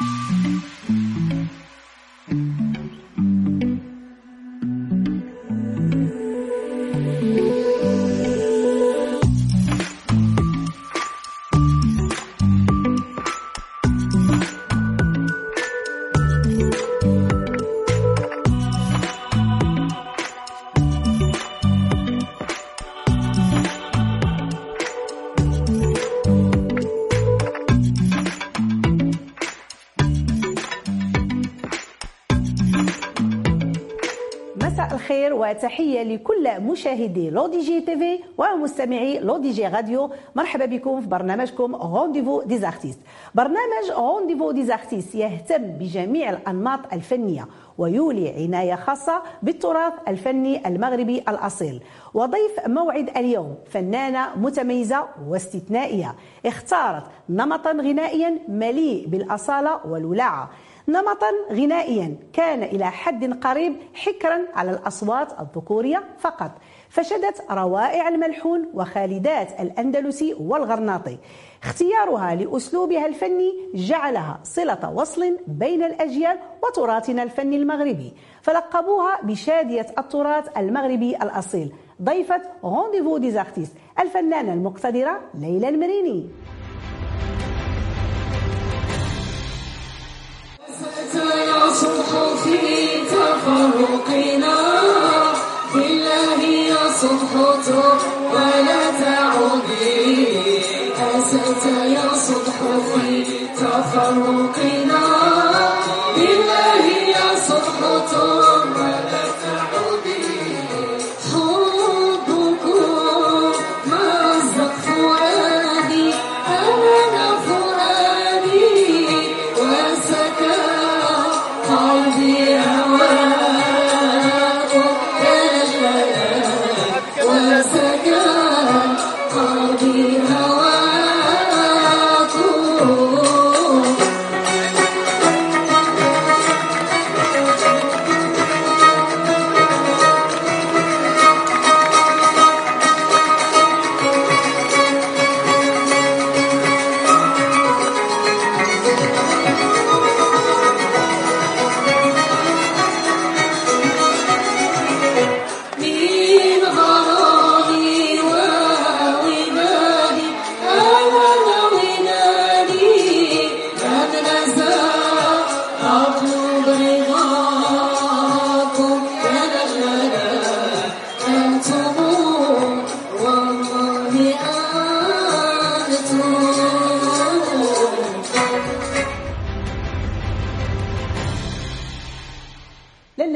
Mm-hmm. وتحية لكل مشاهدي LODJ TV ومستمعي LODJ Radio. مرحبا بكم في برنامجكم Rendez-vous des artistes برنامج Rendez-vous des artistes يهتم بجميع الأنماط الفنية ويولي عناية خاصة بالتراث الفني المغربي الأصيل. وضيف موعد اليوم فنانة متميزة واستثنائية. اختارت نمطا غنائيا مليئا بالأصالة والولاعة نمطا غنائيا. كان إلى حد قريب حكرا على الأصوات الذكورية فقط. فشدت روائع الملحون وخالدات الأندلسي والغرناطي. اختيارها لأسلوبها الفني جعلها صلة وصل بين الأجيال وتراثنا الفني المغربي. فلقبوها بشادية التراث المغربي الأصيل. ضيفة Rendez-vous des artistes الفنانة المقتدرة ليلى لمريني. في تفرقنا.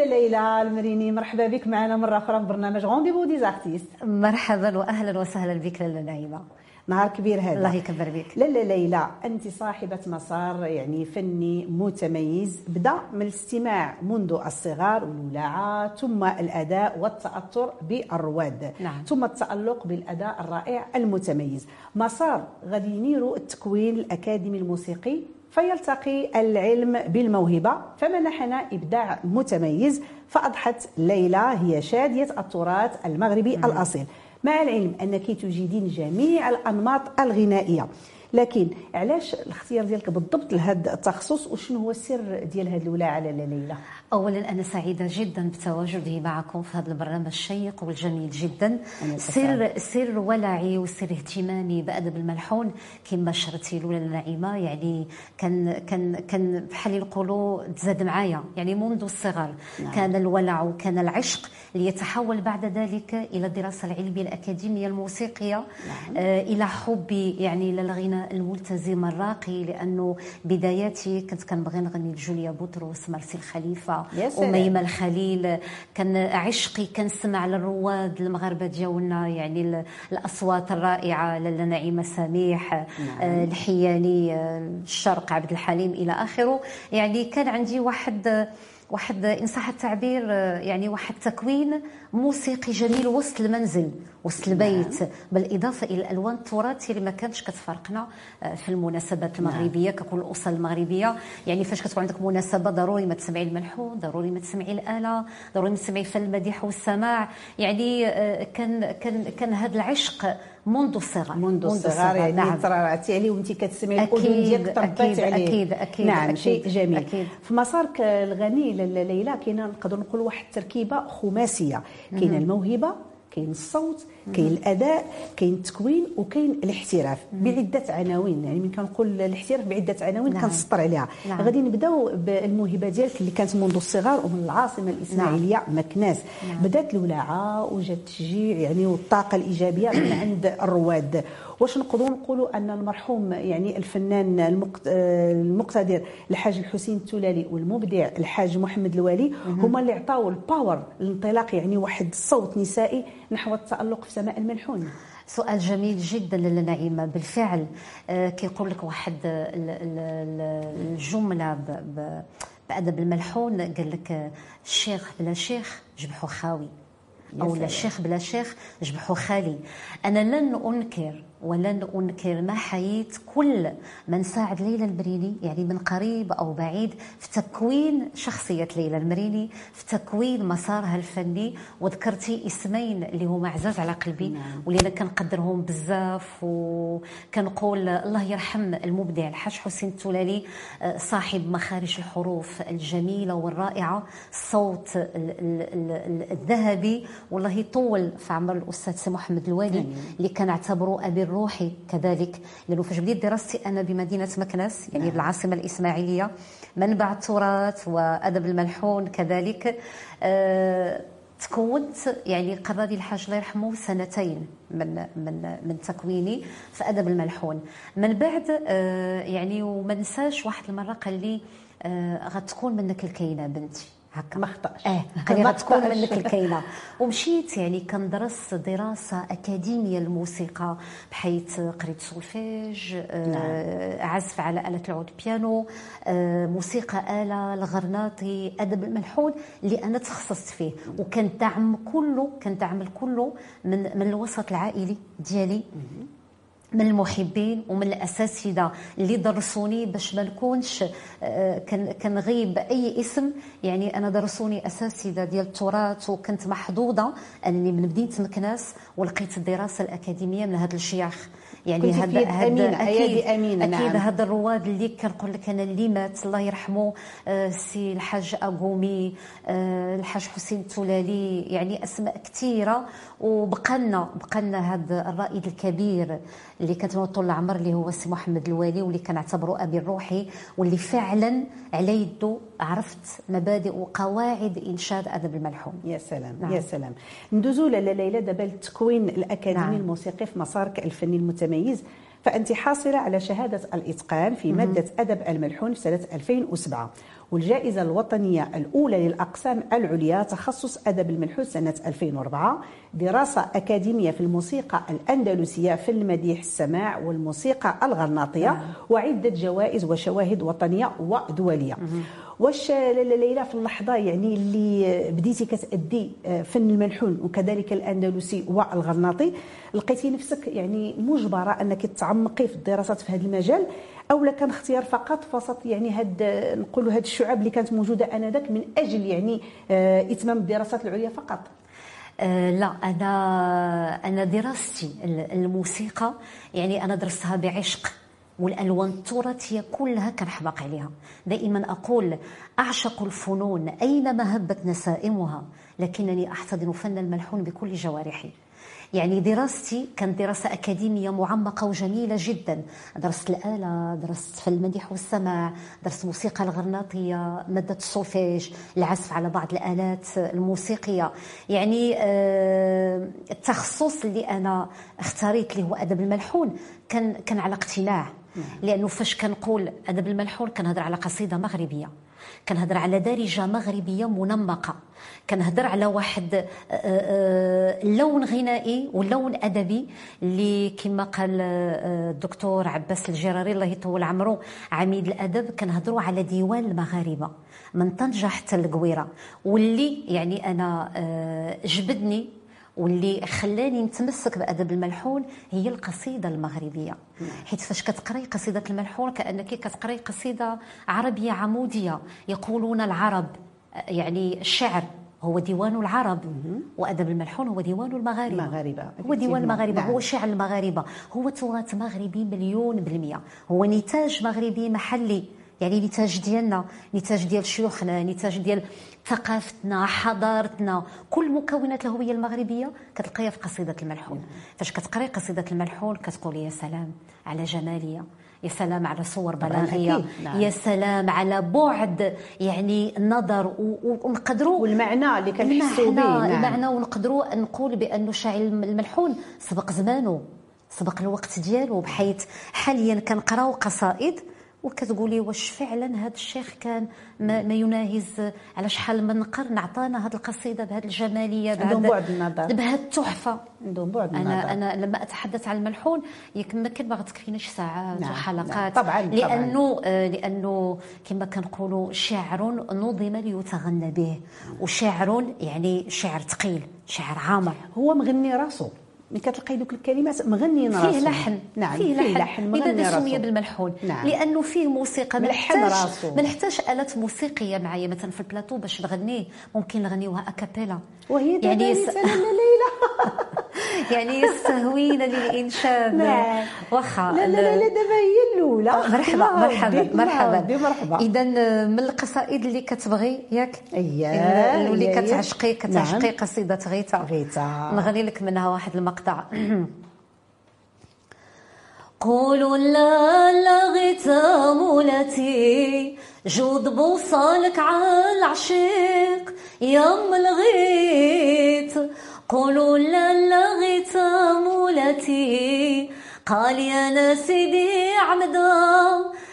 ليلى لمريني مرحبا بك معنا مرة أخرى في برنامج Rendez-vous des artistes مرحبا وأهلا وسهلا بك لاله نعيمه نهار كبير هذا. الله يكبر بك. لاله ليلى أنت صاحبة مسار يعني فني متميز بدأ من الاستماع منذ الصغر والولاعه ثم الأداء والتأثر بالرواد. نعم. ثم التألق بالأداء الرائع المتميز. مسار غادي للتكوين الأكاديمي الموسيقي. فيلتقي العلم بالموهبة فمنحنا إبداع متميز. فأضحت ليلى هي شادية التراث المغربي الأصيل. مع العلم أنك تجيدين جميع الأنماط الغنائية. لكن علاش الاختيار ديالك بالضبط لهذا التخصص؟ وشنو هو السر ديال هذه الولاعة لاله ليلى؟ اولا أنا سعيدة جدا بتواجدي معكم في هذا البرنامج الشيق والجميل جدا. سر سر ولعي وسر اهتمامي بأدب الملحون كما شرتي له النعيمة. يعني كان كان كان بحال يقولوا تزاد معايا. يعني منذ الصغر نعم. كان الولع وكان العشق ليتحول بعد ذلك إلى الدراسة العلمية الأكاديمية الموسيقية نعم. آه، إلى حبي يعني للغناء الملتزم الراقي. لأنه بداياتي كنت كنبغي نغني لجوليا بطرس مرسي الخليفه اميمه الخليل كان عشقي كنسمع للرواد المغاربة ديالنا يعني ال- الأصوات الرائعة لاله نعيمة سميح نعم. آه، الحياني آه، الشرق عبد الحليم إلى آخره. يعني كان عندي واحد واحد ان صح التعبير يعني واحد تكوين موسيقي جميل وسط المنزل وسط البيت. بالإضافة إلى الالوان التراثيه اللي ما كانتش كتفارقنا آه، في المناسبات المغربية ككل الأسر المغربية. يعني فاش كتكون عندك مناسبة ضروري ما تسمعي الملحون ضروري ما تسمعي الآلة ضروري ما تسمعي فن المديح والسماع. يعني آه، كان كان كان هذا العشق منذ الصغر منذ الصغر يعني نعم. ترعرعتي عليه وانت كتسمعي الأذن ديالك تربات أكيد، عليه أكيد، أكيد، نعم أكيد، شيء جميل أكيد. في مسارك الغني ليلى كاينة نقدر نقول واحد التركيبة خماسية كاينة الموهبة كاين الصوت كاين الأداء كاين التكوين وكاين الاحتراف بعدة عناوين يعني من كنقول الاحتراف بعدة عناوين نعم. كنسطر عليها نعم. غادي نبداو بالموهبة ديالك اللي كانت منذ الصغر ومن العاصمة الإسماعيلية مكناس نعم. بدات الولاعة وجا التشجيع يعني والطاقة الإيجابية من عند الرواد واش نقدروا نقولوا أن المرحوم يعني الفنان المقت- المقتدر الحاج الحسين التلالي والمبدع الحاج محمد الوالي هما اللي عطاو الباور الانطلاق يعني واحد الصوت نسائي نحو التألق في سماء الملحون. سؤال جميل جدا لاله نعيمه بالفعل آه، كيقول لك واحد ال- الجملة بأدب الملحون قال لك آه، الشيخ بلا شيخ جبحوا خاوي أو لا. الشيخ بلا شيخ جبحوا خالي. أنا لن أنكر ولن انكر ما حييت كل من ساعد ليلى المريني يعني من قريب أو بعيد في تكوين شخصية ليلى المريني في تكوين مسارها الفني وذكرتي اسمين اللي هما عزاز على قلبي نعم. واللي أنا كنقدرهم بزاف وكنقول الله يرحم المبدع الحاج حسين التلالي آه، صاحب مخارج الحروف الجميلة والرائعة الصوت ال- ال- ال- الذهبي والله يطول في عمر الأستاذ سي محمد الوالي. اللي كنعتبره ابي الروحي كذلك. لأنه فاش بديت دراستي أنا بمدينة مكناس يعني نعم. بالعاصمة الإسماعيلية. منبع التراث وأدب الملحون كذلك. آه، تكونت يعني لدى الحاج الله يرحمه سنتين من من من تكويني في أدب الملحون. من بعد آه، يعني وما نساش واحد المرة قال لي آه، غتكون منك الكينة بنتي. هكا. ما خطأش. آه ما غتكون. منك الكينة. ومشيت يعني كندرس دراسة أكاديمية الموسيقى بحيث قريت سولفيج آه عزف على آلة العود بيانو آه موسيقى آلة الغرناطي أدب الملحون اللي أنا تخصصت فيه. وكان الدعم كله كان الدعم كله من من الوسط العائلي ديالي. من المحبين ومن الاساتذه اللي درسوني باش ما نكونش آه، كن- كنغيب أي اسم يعني أنا درسوني اساتذه ديال التراث وكنت محظوظة أنني من مدينه مكناس ولقيت الدراسة الأكاديمية من هذا الشيخ يعني هذا هذا أيادي أمينة، أكيد نعم. هذا الرواد اللي كنقول لك أنا اللي مات الله يرحمه آه، سي الحاج اقومي آه، الحاج حسين التلالي يعني أسماء كثيرة وبقى لنا بقى لنا هذا الرائد الكبير اللي كانت طول العمر اللي هو سي محمد الوالي واللي كنعتبره أبي الروحي واللي فعلا على يده عرفت مبادئ وقواعد إنشاد أدب الملحون يا سلام نعم. يا سلام ندوزو لاله ليلى دابا للتكوين الأكاديمي نعم. الموسيقي في مسارك الفني المتميز فأنت حاصلة على شهادة الإتقان في مادة أدب الملحون في سنة 2007 والجائزة الوطنية الأولى للأقسام العليا تخصص أدب الملحون سنة 2004 دراسة أكاديمية في الموسيقى الأندلسية في المديح السماع والموسيقى الغرناطية. نعم. وعدة جوائز وشواهد وطنية ودولية. واش ليلى في اللحظة يعني اللي بديتي كتأدي فن الملحون وكذلك الأندلسي والغرناطي لقيتي نفسك يعني مجبرة أنك تعمقي في الدراسات في هذا المجال أو لا كان اختيار فقط في وسط يعني هاد نقولوا هاد الشعب اللي كانت موجودة آنذاك من أجل يعني آه، إتمام الدراسات العليا فقط؟ آه، لا أنا أنا دراستي ال- الموسيقى يعني أنا درستها بعشق. والالوان التراثيه كلها كنحماق عليها دائما أقول أعشق الفنون أينما هبت نسائمها لكنني أحتضن فن الملحون بكل جوارحي. يعني دراستي كانت دراسة أكاديمية معمقة وجميلة جدا. درست الآلة درست في المديح والسماع درست موسيقى الغرناطية مادة السولفيج العزف على بعض الآلات الموسيقية. يعني آه، التخصص اللي أنا اختاريت اللي هو أدب الملحون كان كان على اقتناع. لأنه فاش كنقول أدب الملحون كنهضر على قصيدة مغربية كنهضر على دارجة مغربية منمقة كنهضر على واحد آه، آه، لون غنائي ولون أدبي اللي كما قال آه، الدكتور عباس الجراري الله يطول عمره عميد الأدب كنهضروا على ديوان المغاربة من طنجة حتى القويرة. واللي يعني أنا آه، جبدني واللي خلاني نتمسك بأدب الملحون هي القصيدة المغربية. حيت فاش كتقراي قصيدة الملحون كأنك كتقراي قصيدة عربية عمودية. يقولون العرب يعني الشعر هو ديوان العرب وأدب الملحون هو ديوان المغاربة. المغاربة، هو ديوان. المغاربه نعم. هو شعر المغاربة. هو تراث مغربي مليون بالمية هو نتاج مغربي محلي. يعني نتاج ديالنا نتاج ديال شيوخنا نتاج ديال ثقافتنا حضارتنا. كل مكونات الهويه المغربية. كتلقايها في قصيدة الملحون. فاش كتقري قصيدة الملحون كتقول يا سلام على جمالية يا سلام على صور بلاغية نعم. يا سلام على بعد يعني النظر ونقدروا والمعنى اللي كنحسوا به. المعنى نعم. المعنى ونقدروا نقول بأنه الشاعر الملحون سبق زمانه سبق الوقت ديالو بحيث حاليا كنقراو قصائد وكتقولي واش فعلا هذا الشيخ كان ما, ما يناهز على شحال من قرن عطانا هذه القصيدة بهذه الجمالية عندهم بعد النظر. بهذه التحفة. عندهم بعد النظر. أنا أنا لما أتحدث عن الملحون يمكن ما غتكفيناش ساعات نعم، وحلقات نعم، طبعاً، لأنه آه، لأنه كما كنقولوا شعر نظم ليتغنى به. وشعر يعني شعر ثقيل شعر عامر. هو مغني راسو. ملي كتلقاي دوك الكلمات مغنيين راسو فيه لحن نعم فيه لحن, مغني لماذا راسو سمي بالملحون نعم. لأنه فيه موسيقى ملحن راسو. ما نحتاج آلات موسيقية معايا مثلا في البلاطو باش نغنيه ممكن نغنيوها أكابيلا وهي يعني. سلام ليلى يعني يستهوينا للانشاد نعم. واخا لا لا لا, دابا هي الأولى. آه، مرحبا مرحبا مرحبا مرحبا. اذا من القصائد اللي كتبغي ياك؟ أييه، اللي. كتعشقي كتعشقي نعم. قصيدة غيتا غيتا. نغني لك منها واحد المقطع. قولوا لا لا غيتا مولاتي جود بوصالك على العشيق يا أم الغيت قولوا لا غيتا مولاتي قال يا سيدي عمدا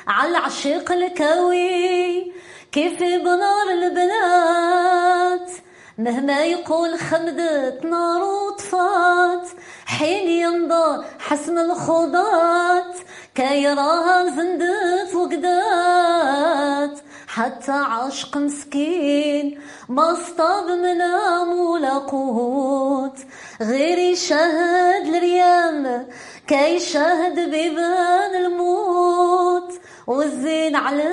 على العشيق الكوي. كيف بنار البنات؟ مهما يقول خمدت نار وطفات. حين يمضى حسن الخضات كيراها زندت حتى عاشق مسكين ما اصطاب منام ولا قوت غير يشاهد الريام كي يشاهد بيبان الموت. والزين على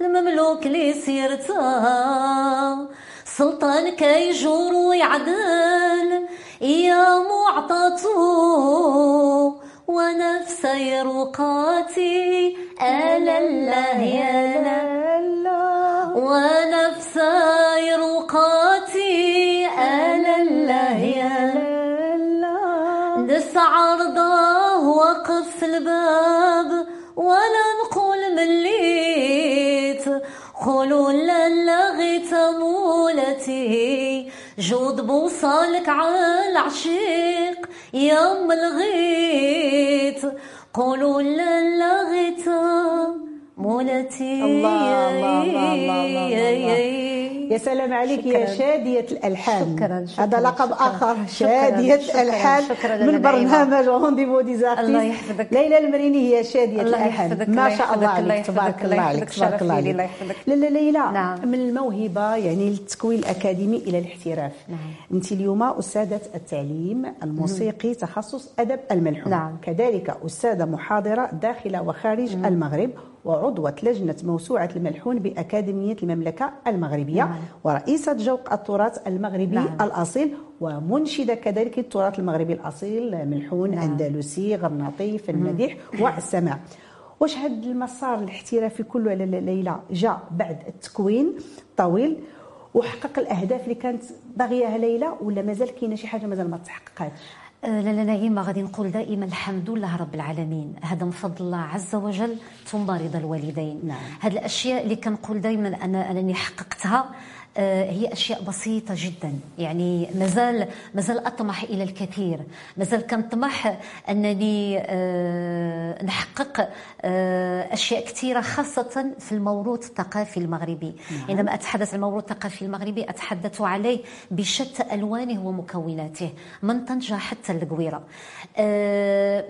المملوك اللي سيرته. سلطان كي يجور ويعدل يا معطته ونفسي رقاتي ألا الله يا لا. ونفسي رقاتي ألا الله يا لا. دس عرضه وقف في الباب ولا نقول مليت. قولوا لالة غيثة مولاتي. جود بوصالك على العشيق يا أم الغيث قولوا لالة غيثة مولاتي الله الله الله الله الله الله. يا سلام عليك يا شكراً. شادية الألحان شكراً، شكراً، هذا لقب شكراً. آخر شكراً، شادية شكراً، الألحان شكراً من لاله نعيمة. برنامج Rendez-vous des artistes الله يحفظك. ليلى لمريني هي شادية الله الألحان يحفظك، ما شاء الله عليك تبارك الله عليك تبارك الله لي، الله عليك ليلى نعم. من الموهبة يعني للتكوين الأكاديمي إلى الاحتراف نعم. أنت اليوم أستاذة التعليم الموسيقي تخصص أدب الملحون نعم. كذلك أستاذة محاضرة داخل وخارج المغرب وعضوة لجنة موسوعة الملحون بأكاديمية المملكة المغربية نعم. ورئيسة جوق التراث المغربي نعم. الأصيل ومنشدة كذلك التراث المغربي الأصيل ملحون نعم. أندلسي غرناطي في المديح والسماع واش هذا المسار الاحترافي كله على ليلى جاء بعد التكوين طويل وحقق الأهداف اللي كانت باغياها ليلى ولا مازال كاينة شي حاجة مازال ما تحققاتش آه، لا لا نعيمة غادي نقول دائما الحمد لله رب العالمين هذا من فضل الله عز وجل ثم رضا الوالدين نعم. هذه الأشياء اللي كنقول دائما أنا أنني حققتها هي أشياء بسيطة جدا. يعني مازال مازال أطمح إلى الكثير. مازال كنطمح أنني آه، نحقق آه، أشياء كثيرة خاصة في الموروث الثقافي المغربي. عندما أتحدث عن الموروث الثقافي المغربي أتحدث عليه بشتى ألوانه ومكوناته من طنجة حتى القويرة آه،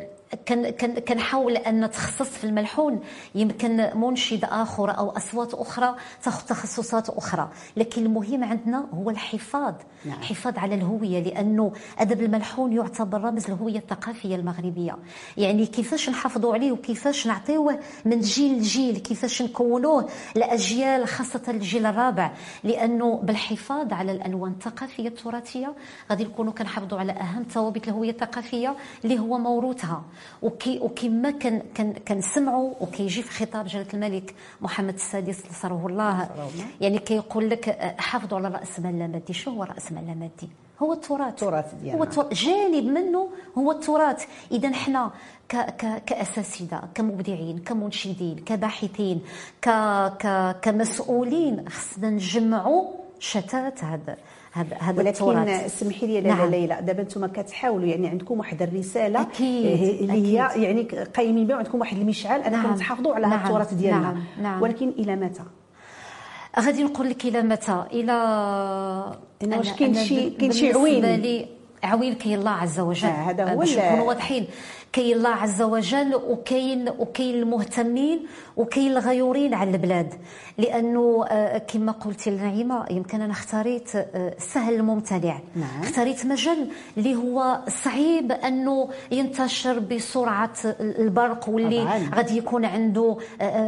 كنحاول أن نتخصص في الملحون. يمكن منشد آخر أو أصوات أخرى تاخذ تخصصات أخرى. لكن المهم عندنا هو الحفاظ. نعم. الحفاظ على الهوية لأنه أدب الملحون يعتبر رمز الهوية الثقافية المغربية. يعني كيفاش نحافظوا عليه وكيفاش نعطيوه من جيل لجيل كيفاش نكونوه لأجيال خاصة الجيل الرابع. لأنه بالحفاظ على الألوان الثقافية التراثية غادي نكونوا كنحافظوا على أهم ثوابت الهوية الثقافية اللي هو موروثها. وكي وكما كان كان كنسمعوا وكيجي في خطاب جلالة الملك محمد السادس نصره الله. يعني كيقول لك آه، حافظوا على رأس مال لا مادي. شنو هو رأس مال لا مادي؟ هو التراث. التراث ديالنا. هو التراث. جانب منه هو التراث. إذا حنا ك ك كأساتذة كمبدعين كمنشدين كباحثين ك ك كمسؤولين خصنا نجمعوا شتات هذا. هذا هذا ولكن سمحي لي لاله نعم. ليلى دابا أنتم كتحاولوا يعني عندكم واحد الرسالة أكيد، آه، اللي هي أكيد. يعني قايمين بها وعندكم واحد المشعل انكم نعم، تحافظوا على نعم، التراث ديالنا نعم، نعم. ولكن إلى متى؟ غادي نقول لك إلى متى إلى إنه واش كاين شي- كاين شي عوين؟ لي عوين كاين الله عز وجل آه، هذا هو باش نكونوا واضحين كاين الله عز وجل وكاين وكاين المهتمين وكاين الغيورين على البلاد. لأنه آه، كما قلتي النعيمه يمكن أنا اختاريت آه، سهل الممتنع. نعم. اختاريت مجال اللي هو صعيب أنه ينتشر بسرعة البرق واللي. غادي يكون عنده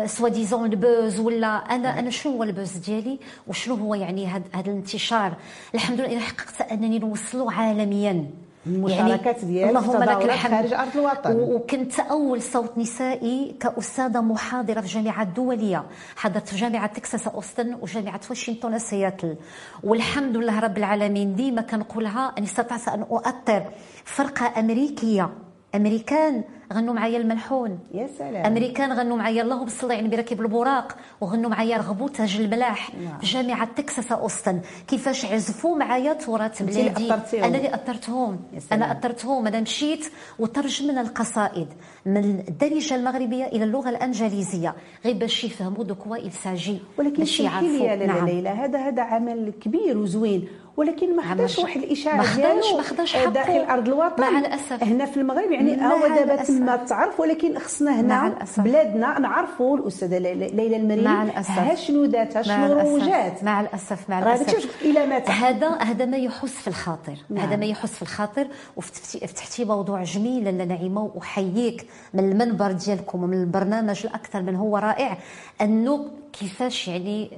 سوا ديزون ال buzz ولا أنا أنا شنو هو ال buzz ديالي؟ وشنو هو يعني هذا الانتشار؟ الحمد لله حققت أنني نوصله عالميا. المشاركات ديالك اللهم لك الحمد. خارج أرض الوطن. وكنت أول صوت نسائي كأستاذة محاضرة في جامعة دوليه حضرت في جامعة تكساس أوستن وجامعة واشنطن سياتل والحمد لله رب العالمين. ديما كنقولها اني استطعت أن اؤثر فرقة أمريكية. أمريكان غنوا معايا الملحون يا سلام أمريكان غنوا معايا اللهم صل يعني براكب البراق وغنوا معايا رغبوا تاج الملاح نعم. في جامعة تكساس أوستن كيفاش عزفوا معايا تراث بلادي. أنا اللي اثرتهم. أنا اثرتهم أنا مشيت وترجمنا القصائد من الدارجة المغربية إلى اللغة الأنجليزية غير باش يفهموا دوكوا يلساجي ولكن باش سمحي لي نعم. ليلى هذا هذا عمل كبير وزوين ولكن ما خداش واحد الإشاعة ديالو حقه. داخل أرض الوطن مع الأسف. هنا في المغرب يعني هو دابا تما تعرف ولكن خصنا هنا. بلادنا نعرفوا الأستاذة ليلى المريم مع الأسف. ها شنو داتها شنو. روجات مع الأسف مع الأسف إلى متى هذا هذا ما يحس في الخاطر نعم. هذا ما يحس في الخاطر وفتحتي فتحتي موضوع جميل لاله نعيمة وأحييك من المنبر ديالكم ومن البرنامج الأكثر من هو رائع أنه كيفاش يعني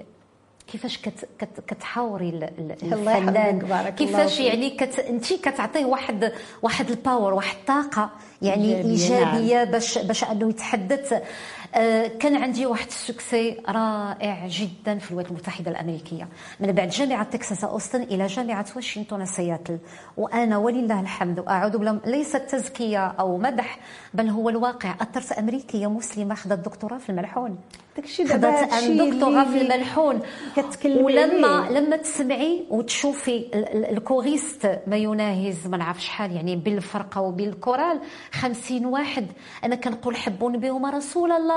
كيفاش كت كت كتحاوري الفنان كيفاش. يعني كت انت كتعطيه واحد واحد ال power واحد الطاقة يعني إيجابية، إيجابية باش باش أنه يتحدث كان عندي واحد ال succès رائع جدا في الولايات المتحدة الأمريكية. من بعد جامعة تكساس أوستن إلى جامعة واشنطن سياتل. وأنا ولله الحمد وأعوذ بالله ليست تزكيه أو مدح بل هو الواقع. أثرت أمريكية مسلمة خدت دكتوراه في الملحون. داكشي دابا عن دكتوراه في الملحون. كتكلمي ولما. لما تسمعي وتشوفي ال- ال- الكوريست ما يناهز ما نعرف شحال يعني بالفرقة وبالكورال خمسين واحد. أنا كنقول حبون بهم رسول الله.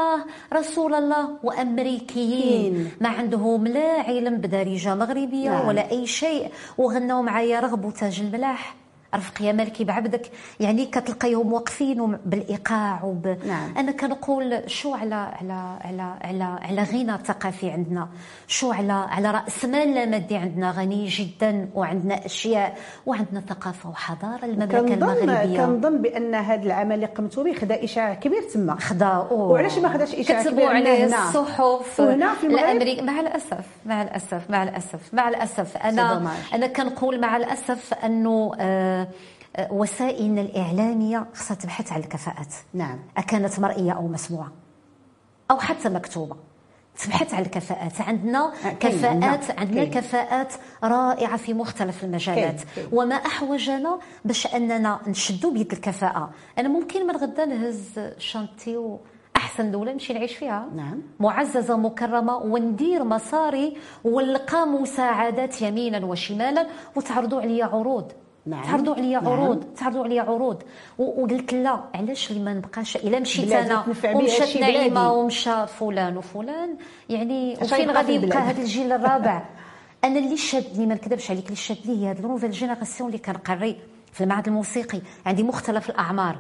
رسول الله وأمريكيين كين. ما عندهم لا علم بدارجة مغربية نعم. ولا أي شيء وغنوا معايا رغب وتاج الملاح رفق يا مالكي بعبدك. يعني كتلقيهم واقفين بالإيقاع وب... نعم. أنا كنقول شو على على على على على غنى ثقافي عندنا؟ شو على على رأس مال لا مادي عندنا؟ غني جدا وعندنا أشياء وعندنا ثقافة وحضارة المملكة كنظن المغربية. كنظن بأن هذا العمل اللي قمتوا به خدا إشاعة كبير تما. خدا وعلاش ما خداش إشاعة كتبوا عليه؟ الصحف. وهنا في المغرب؟ مع الأسف مع الأسف مع الأسف مع الأسف. أنا. أنا كنقول مع الأسف أنه آه، وسائلنا الإعلامية خصها تبحث عن الكفاءات. نعم. أكانت مرئية أو مسموعة. أو حتى مكتوبة. تبحث عن الكفاءات. عندنا كاين، كفاءات نعم، عندنا. كفاءات رائعة في مختلف المجالات. وما أحوجنا باش أننا نشدوا بيد الكفاءة. أنا ممكن من غدا نهز شنطتي و أحسن دولة نمشي نعيش فيها. نعم. معززة مكرمة وندير مصاري ونلقى مساعدات يمينا وشمالا وتعرضوا عليا عروض. نعم. تعرضوا عليا نعم. عروض تعرضوا عليا عروض وقلت لا علاش اللي ما نبقاش إلا مشيت أنا ومشات نعيمة. ومشى فلان وفلان يعني وفين غادي يبقى؟ هذا الجيل الرابع أنا اللي شادني ما نكذبش عليك اللي شادني هي هذه ال nouvelle génération اللي كنقري في المعهد الموسيقي عندي مختلف الأعمار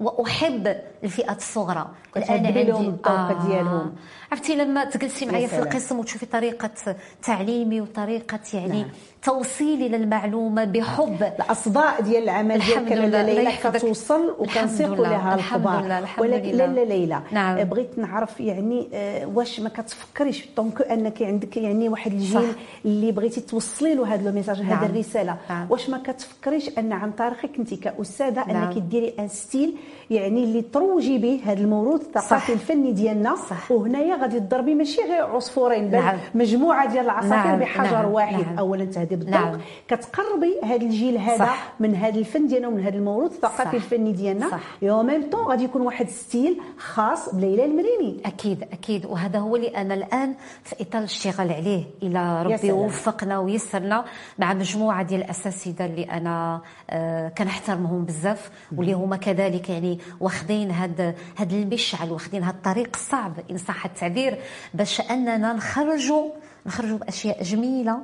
وأحب الفئات الصغرى كتهذبي لهم الذوق ديالهم. عرفتي لما تجلسي معايا في. القسم وتشوفي طريقة تعليمي وطريقة يعني نعم. توصيلي للمعلومة بحب الاصداء ديال العمل ديالك ليلى. كتوصل وكنسيقوا لها الخبر ولكن لله. لاله ليلى نعم. بغيت نعرف يعني آه، واش ما كتفكريش donc أنك عندك يعني واحد الجيل. اللي بغيتي توصلي له هذا ال message نعم. هذه الرسالة نعم. واش ما كتفكريش أن عن طريقك أنت كأستاذة نعم. أنك ديري un style يعني اللي تروجي به هذا الموروث الثقافي. الفني ديالنا. وهنايا غادي تضربي ماشي غير عصفورين بل نعم. مجموعة ديال العصافير نعم. بحجر نعم. واحد نعم. اولا تهدي بالذوق نعم. كتقربي هذا الجيل هذا صح. من هذا الفن ديالنا ومن هذا الموروث الثقافي. الفني ديالنا. اي ميم طون غادي يكون واحد style خاص بليلى لمريني أكيد أكيد وهذا هو اللي أنا الآن في إطار الاشتغال عليه إلى ربي. وفقنا ويسرنا مع مجموعة ديال الأساتذة اللي أنا آه، كنحترمهم بزاف واللي هما كذلك يعني واخدين هذا هذا المشعل واخدين هذا الطريق الصعب إن صح التعبير باش أننا نخرجوا نخرجوا بأشياء جميلة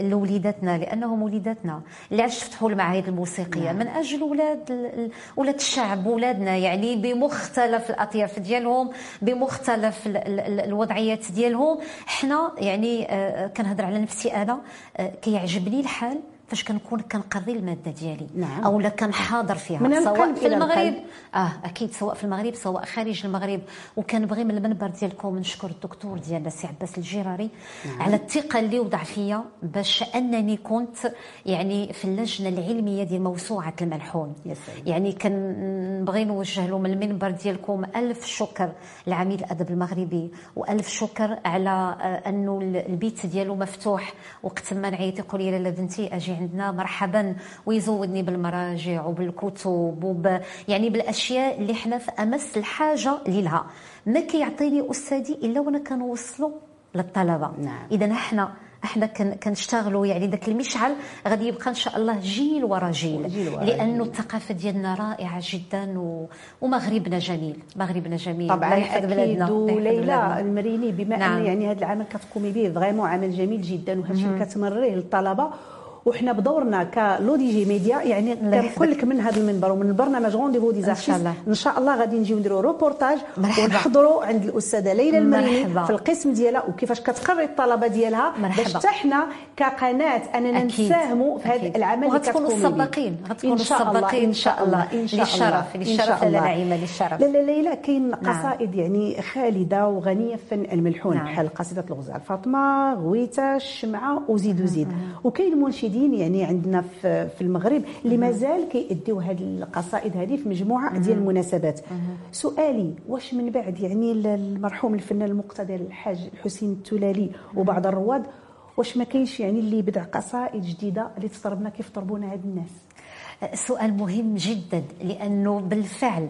لوليداتنا لانهم وليداتنا اللي علاش فتحوا المعاهد الموسيقية؟ من أجل ولاد ال- ال- ولاد الشعب ولادنا يعني بمختلف الأطياف ديالهم بمختلف ال- ال- ال- الوضعيات ديالهم. حنا يعني آه، كنهضر على نفسي أنا آه، كيعجبني الحال فاش كنكون كنقري المادة ديالي نعم. أو لا كنحاضر فيها من سواء في المغرب القلب. آه أكيد سواء في المغرب سواء خارج المغرب وكنبغي من المنبر ديالكم نشكر الدكتور ديالنا سي عباس الجيراري نعم. على الثقة اللي وضع فيا باش أنني كنت يعني في اللجنة العلمية ديال موسوعة الملحون. يعني كنبغي نوجه له من المنبر ديالكم ألف شكر لعميد الأدب المغربي وألف شكر على آه، أنه البيت ديالو مفتوح وقت ما نعيط يقول لي لاله بنتي أجي عندنا مرحبا ويزودني بالمراجع وبالكتب وب يعني بالأشياء اللي حنا في أمس الحاجة لها ما كيعطيني أستاذي إلا وأنا كنوصلو للطلبة. نعم. إذا إحنا إحنا كن- كنشتغلوا يعني ذاك المشعل غادي يبقى إن شاء الله جيل ورا جيل, جيل ورا لأنه الثقافة ديالنا رائعة جدا و... ومغربنا جميل مغربنا جميل. طبعا بلادنا أكيد. بلادنا. المريني بما نعم. ان يعني هذا العمل كتقومي به فريمون عمل جميل جدا اللي كتمريه للطلبة. وحنا بدورنا ك LODJ Média يعني كنقول لك من هذا المنبر ومن البرنامج Rendez-vous des إن شاء الله. إن شاء الله غادي نجيو نديروا روبورتاج. ونحضروا عند الأستاذة ليلى لمريني. في القسم ديالها وكيفاش كتقري الطلبة ديالها. باش حتى حنا كقناة أننا. نساهموا في هذا. العمل اللي وغتكونوا. السباقين غتكونوا السباقين إن شاء الله إن شاء للشرف الله للشرف شاء لاله. نعيمه للشرف لاله ليلى كاين نعم. قصائد يعني خالدة وغنية في فن الملحون نعم. بحال قصيدة الغزال فاطمة غيثة الشمعة وزيد وزيد وكاين منشدين يعني عندنا في في المغرب اللي مازال كيأديو هذه القصائد هذه في مجموعة ديال المناسبات. سؤالي واش من بعد يعني المرحوم الفنان المقتدر الحاج الحسين التلالي وبعض الرواد واش ما كاينش يعني اللي يبدع قصائد جديدة اللي تطربنا كيف طربونا هاد الناس؟ سؤال مهم جدا لأنه بالفعل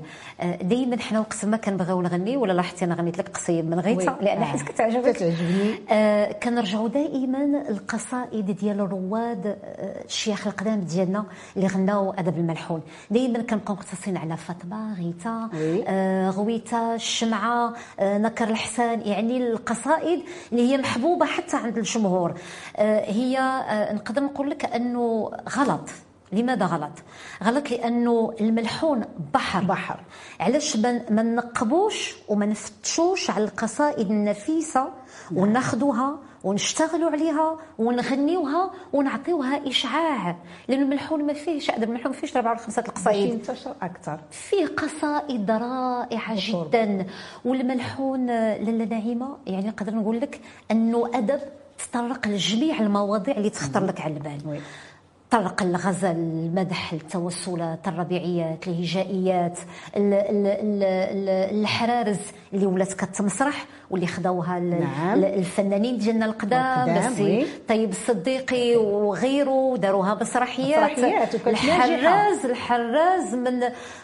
دائما حنا وقت ما كنبغيو نغني ولا لاحظتي أنا غنيت لك قصيد من غيتا oui. لأن آه. حيت كتعجبك كتعجبني. آه كنرجعوا دائما القصائد ديال الرواد آه، الشيخ القدام ديالنا اللي غناو أدب الملحون دائما كنبقاو مقتصرين على فاطمة غيتا. آه غويته الشمعة آه نكر الحسان يعني القصائد اللي هي محبوبة حتى عند الجمهور آه هي آه نقدر نقول لك أنه غلط لماذا غلط؟ غلط لأنه الملحون بحر بحر. علاش ما نقبوش وما نفتشوش على القصائد النفيسة وناخذوها ونشتغلوا عليها ونغنيوها ونعطيوها إشعاع لأنه الملحون ما فيهش أدب الملحون ما فيهش اربعه ولا خمسة القصائد ينتشر أكثر فيه قصائد بالضبط. جدا والملحون لاله نعيمة يعني نقدر نقول لك أنه أدب تطرق لجميع المواضيع اللي تخطر لك على البال. طرق الغزل المدح التوسلات الربيعيات الهجائيات ال- ال- ال- ال- الحرارز اللي ولات كتمسرح واللي خداوها نعم. ال- الفنانين ديالنا القدام. طيب الصديقي وغيره داروها مسرحيات مسرحيات. الحراز الحراز من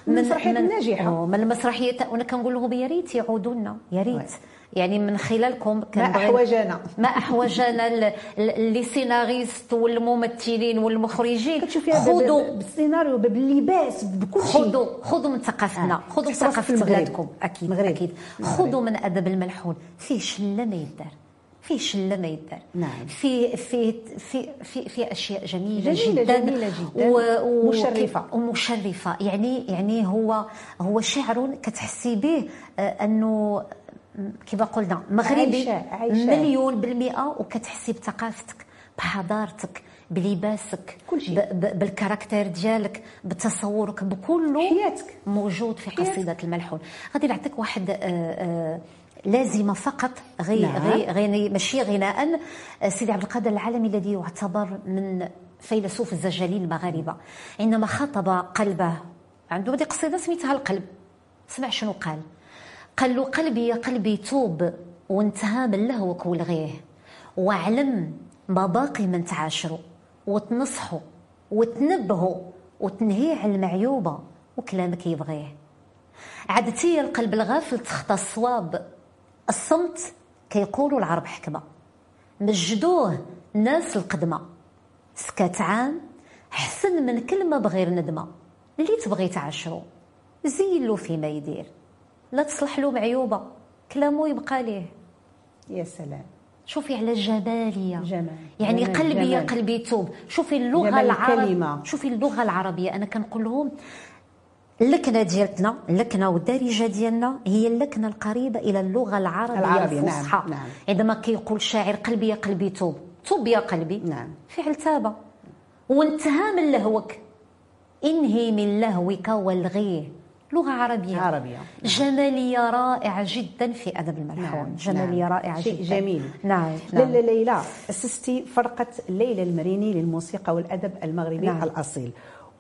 من المسرحيات الناجحة. أوه، من المسرحيات وأنا كنقول لهم يا ريت يعودوا لنا يا ريت يعني من خلالكم ما أحوجنا ما أحوجنا لي سيناريست والممثلين والمخرجين خذوا بالسيناريو باللباس بكل شيء خذوا خذوا من ثقافتنا آه. خذوا من ثقافة. بلادكم أكيد المغرب. أكيد. خذوا من أدب الملحون فيه شلة ما يدار فيه شلة ما يدار نعم. في في في في في أشياء جميلة, جميلة- جدا جميلة جدا. مشرفة. ومشرفه يعني يعني هو هو شعر كتحسي به آه، أنه كما قلنا مغربي عايشة- عايشة. مليون بالمئة وكتحسي بثقافتك بحضارتك بلباسك كل شيء. بالكاركتير ديالك بتصورك بكله حياتك. موجود في حياتك. قصيدة الملحون غادي نعطيك واحد آه، آه، لازمة فقط غي نعم. غي غي ماشي غناء آه، سيدي عبد القادر العالمي الذي يعتبر من فيلسوف الزجاجين المغاربة عندما خاطب قلبه عنده هذه قصيدة سميتها القلب سمع شنو قال قال له قلبي يا قلبي توب وانتهى من لهوك ولغيه واعلم ما باقي من تعاشروا وتنصحوا وتنبهوا وتنهيه على المعيوبة وكلامك يبغيه. عادتي القلب الغافل تخطى الصواب. الصمت كيقولوا العرب حكمة. مجدوه ناس القدمة. سكات عام حسن من كلمة بغير ندمة. اللي تبغي تعاشرو زين له فيما يدير. لا تصلح له معيوبة كلامه يبقى ليه. يا سلام. شوفي على الجمالية جمال. يعني جمال، قلبي يا جمال. قلبي توب. شوفي العربية الكلمة. شوفي اللغة العربية. أنا كنقول لهم اللكنة ديالتنا اللكنة والدارجة ديالنا هي اللكنة القريبة إلى اللغة العربية, العربية، نعم، الفصحى. نعم. عندما كيقول شاعر قلبي يا قلبي توب. توب يا قلبي. نعم. فعل تاب وانتهى من لهوك. انهي من لهوك والغيه. لغة عربية عربية. جمالية رائعة جدا في أدب الملحون نعم، جمالية نعم. رائعة شيء جدا جميل. نعم نعم لاله ليلى أسستي فرقة ليلى المريني للموسيقى والأدب المغربي. نعم. الأصيل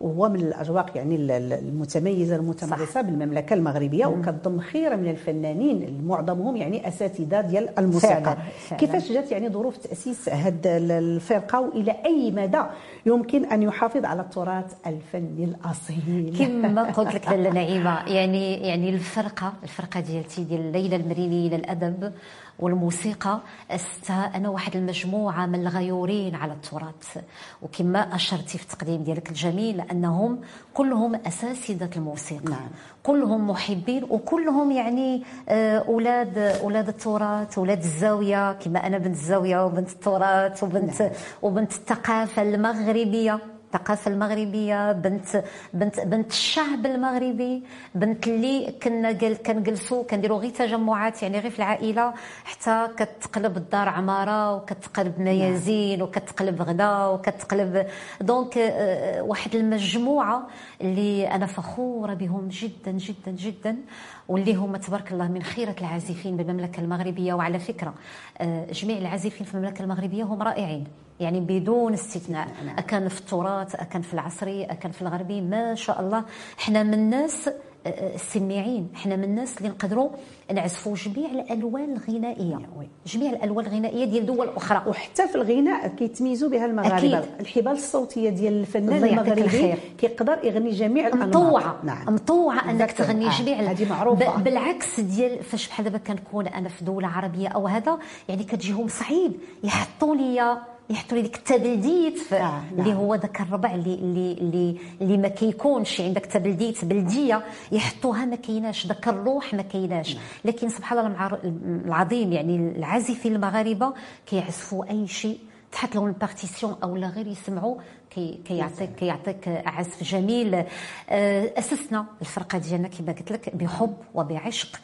وهو من الأجواق يعني ال- ال- المتميزة المتمرسة بالمملكة المغربية وكتضم خيره من الفنانين معظمهم يعني أساتذة ديال الموسيقى فعلاً، فعلاً. كيفاش جات يعني ظروف تأسيس هذه الفرقة وإلى أي مدى يمكن أن يحافظ على التراث الفني الأصيل؟ كما قلت لك لاله نعيمة يعني يعني الفرقه الفرقة ديالتي ديال ليلى المريني للادب والموسيقى استها أنا واحد المجموعة من الغيورين على التراث. وكما اشرتي في التقديم ديالك الجميل أنهم كلهم اساتذه الموسيقى. نعم. كلهم محبين وكلهم يعني آه، أولاد أولاد التراث أولاد الزاوية. كما أنا بنت الزاوية وبنت التراث وبنت وبنت الثقافة المغربية. الثقافة المغربية بنت بنت بنت الشعب المغربي بنت اللي كنا جل كنجلسوا كنديروا غير تجمعات يعني غير في العائلة حتى كتقلب الدار عمارة وكتقلب ميازين وكتقلب غدا وكتقلب donc آه، واحد المجموعة اللي أنا فخورة بهم جدا جدا جدا واللي هم تبارك الله من خيرة العازفين بالمملكة المغربية وعلى فكرة آه، جميع العازفين في المملكة المغربية هم رائعين. يعني بدون استثناء. أكان في التراث أكان في العصري أكان في الغربي ما شاء الله. إحنا من الناس السماعين. إحنا من الناس اللي نقدروا نعزفوا جميع الألوان الغنائية. oui. جميع الألوان الغنائية ديال دول أخرى. وحتى في الغناء كيتميزوا بها المغاربة. أكيد. الحبال الصوتية ديال الفنان المغربي. كيقدر يغني جميع الأنماط. مطوعة. نعم. مطوعة أنك. تغني آه، جميع هذه معروفة. ب- بالعكس ديال فاش بحال دابا كنكون أنا في دولة عربية أو هذا يعني كتجيهم صعيب. يحطوا لي يحطوا لي ديك التبلديت آه، نعم. اللي هو ذاك الربع اللي اللي اللي, اللي ما كيكونش عندك تبلديت بلدية يحطوها ما كايناش. ذاك الروح ما كايناش. لكن سبحان الله العظيم يعني العازفين المغاربة كيعزفوا أي شيء تحط لهم ال partition أو لا غير يسمعوا كي كيعطيك كيعطيك عزف جميل. آه، أسسنا الفرقة ديالنا كما قلت لك بحب وبعشق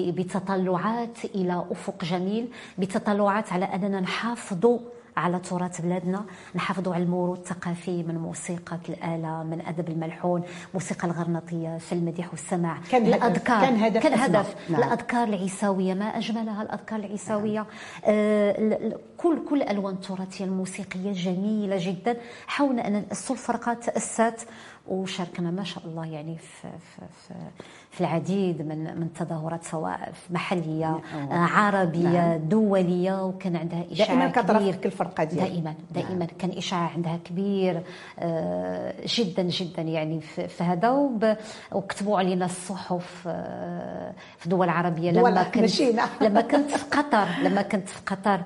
وبتطلعات إلى أفق جميل بتطلعات على أننا نحافظوا على تراث بلادنا. نحافظوا على الموروث الثقافي من موسيقى الآلة من أدب الملحون موسيقى الغرناطية في المديح والسماع. كان الأذكار كان هدف كان. هدف. نعم. الأذكار العيساوية ما أجملها الأذكار العيساوية. آه ال- ال- كل كل الألوان التراثية الموسيقية جميلة جدا. حاولنا أن نأسسوا الفرقة تأسست وشاركنا ما شاء الله يعني في في في, في العديد من من التظاهرات سواء محلية آه، عربية نعم. دولية وكان عندها إشاعة دائما كبير. كترافقك الفرقه ديالك دائما دائما كان إشاعة عندها كبير آه، جدا جدا يعني في هذا. وكتبوا علينا الصحف آه، في دول عربية لما كنت. لما كنت في قطر لما كنت في قطر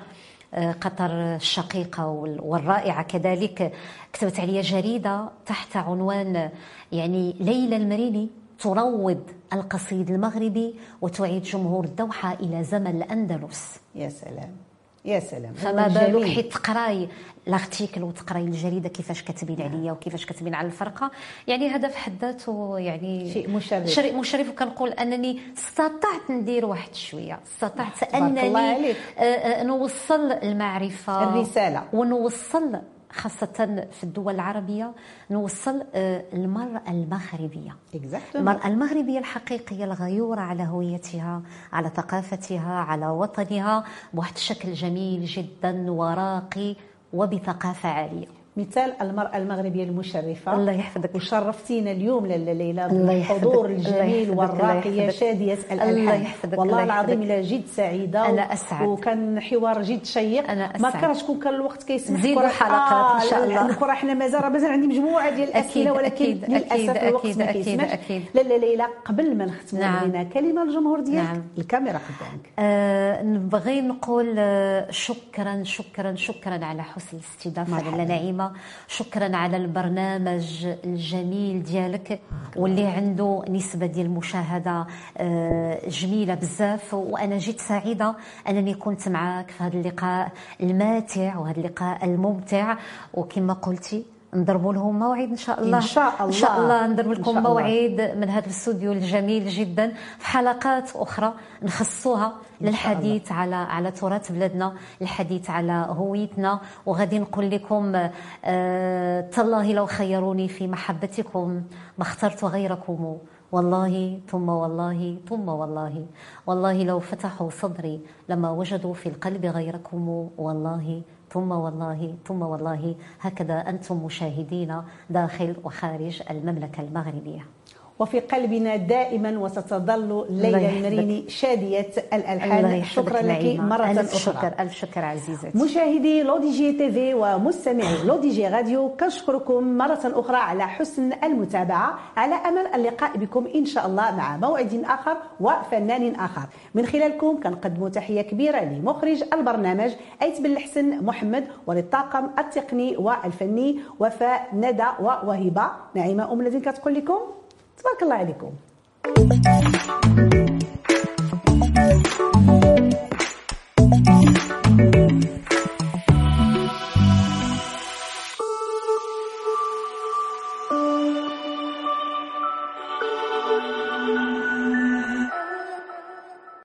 قطر الشقيقة وال- والرائعة كذلك. كتبت عليا جريدة تحت عنوان يعني ليلى المريني تروض القصيد المغربي وتعيد جمهور الدوحة إلى زمن الأندلس. يا سلام. يا سلام فما بالك. حيت تقراي لارتيكل وتقراي الجريدة كيفاش كاتبين عليا وكيفاش كاتبين على الفرقة يعني هذا في حد ذاته يعني شيء مشرف. شيء مشرف وكنقول أنني استطعت ندير واحد شوية استطعت انني الله عليك. آه، آه، نوصل المعرفة الرسالة. ونوصل خاصة في الدول العربية نوصل آه، المرأة المغربية Exactement. المرأة المغربية الحقيقية الغيورة على هويتها على ثقافتها على وطنها بواحد الشكل جميل جدا وراقي وبثقافة عالية مثال المرأة المغربية المشرفة الله يحفظك. وشرفتينا اليوم لاله ليلى الله. بالحضور الله الجميل. الله والراقية. شادية الله الألحان يحفظك. والله الله العظيم. إلا جد سعيدة أنا أسعد. وكان حوار جد شيق أنا ما أسعد. كرهش كون كان الوقت كيسمح كرة- حلقات إن شاء الله. لأن كرة حنا مازال مازال عندي مجموعة ديال الأسئلة ولكن أكيد، للأسف أكيد، الوقت أكيد، ما كيسمحش. لاله ليلى قبل ما نختموا نعم. لنا كلمة الجمهور ديالك نعم. الكاميرا قدامك آه نبغي نقول آه، شكرا شكرا شكرا على حسن الاستضافة مرحبا. لاله نعيمه شكرا على البرنامج الجميل ديالك واللي عنده نسبة ديال المشاهده آه، جميلة بزاف. وأنا جيت سعيدة أنني كنت معك في هذا اللقاء الماتع وهذا اللقاء الممتع. وكما قلتي نضربوا لهم موعد إن شاء الله. إن شاء إن شاء الله. الله نضرب لكم الله. موعد من هذا الاستوديو الجميل جدا. في حلقات أخرى نخصوها للحديث على على تراث بلادنا الحديث على هويتنا. وغادي نقول لكم آه تالله لو خيروني في محبتكم. ما اخترت غيركم. والله ثم والله ثم والله. والله لو فتحوا صدري لما وجدوا في القلب غيركم والله ثم والله ثم والله. هكذا أنتم مشاهدين داخل وخارج المملكة المغربية. وفي قلبنا دائما وستظل ليلى. المريني شادية الألحان. شكرا لك. مرة ألف أخرى. شكر ألف شكر عزيزتي. مشاهدي L'ODJ TV ومستمعي L'ODJ Radio كنشكركم مرة أخرى على حسن المتابعة. على أمل اللقاء بكم إن شاء الله مع موعد آخر وفنان آخر. من خلالكم كنقدم تحية كبيرة لمخرج البرنامج أيت بن الحسن محمد وللطاقم التقني والفني وفاء ندى ووهبة نعيمة أم الذين كتقول لكم Wakkerleidikum.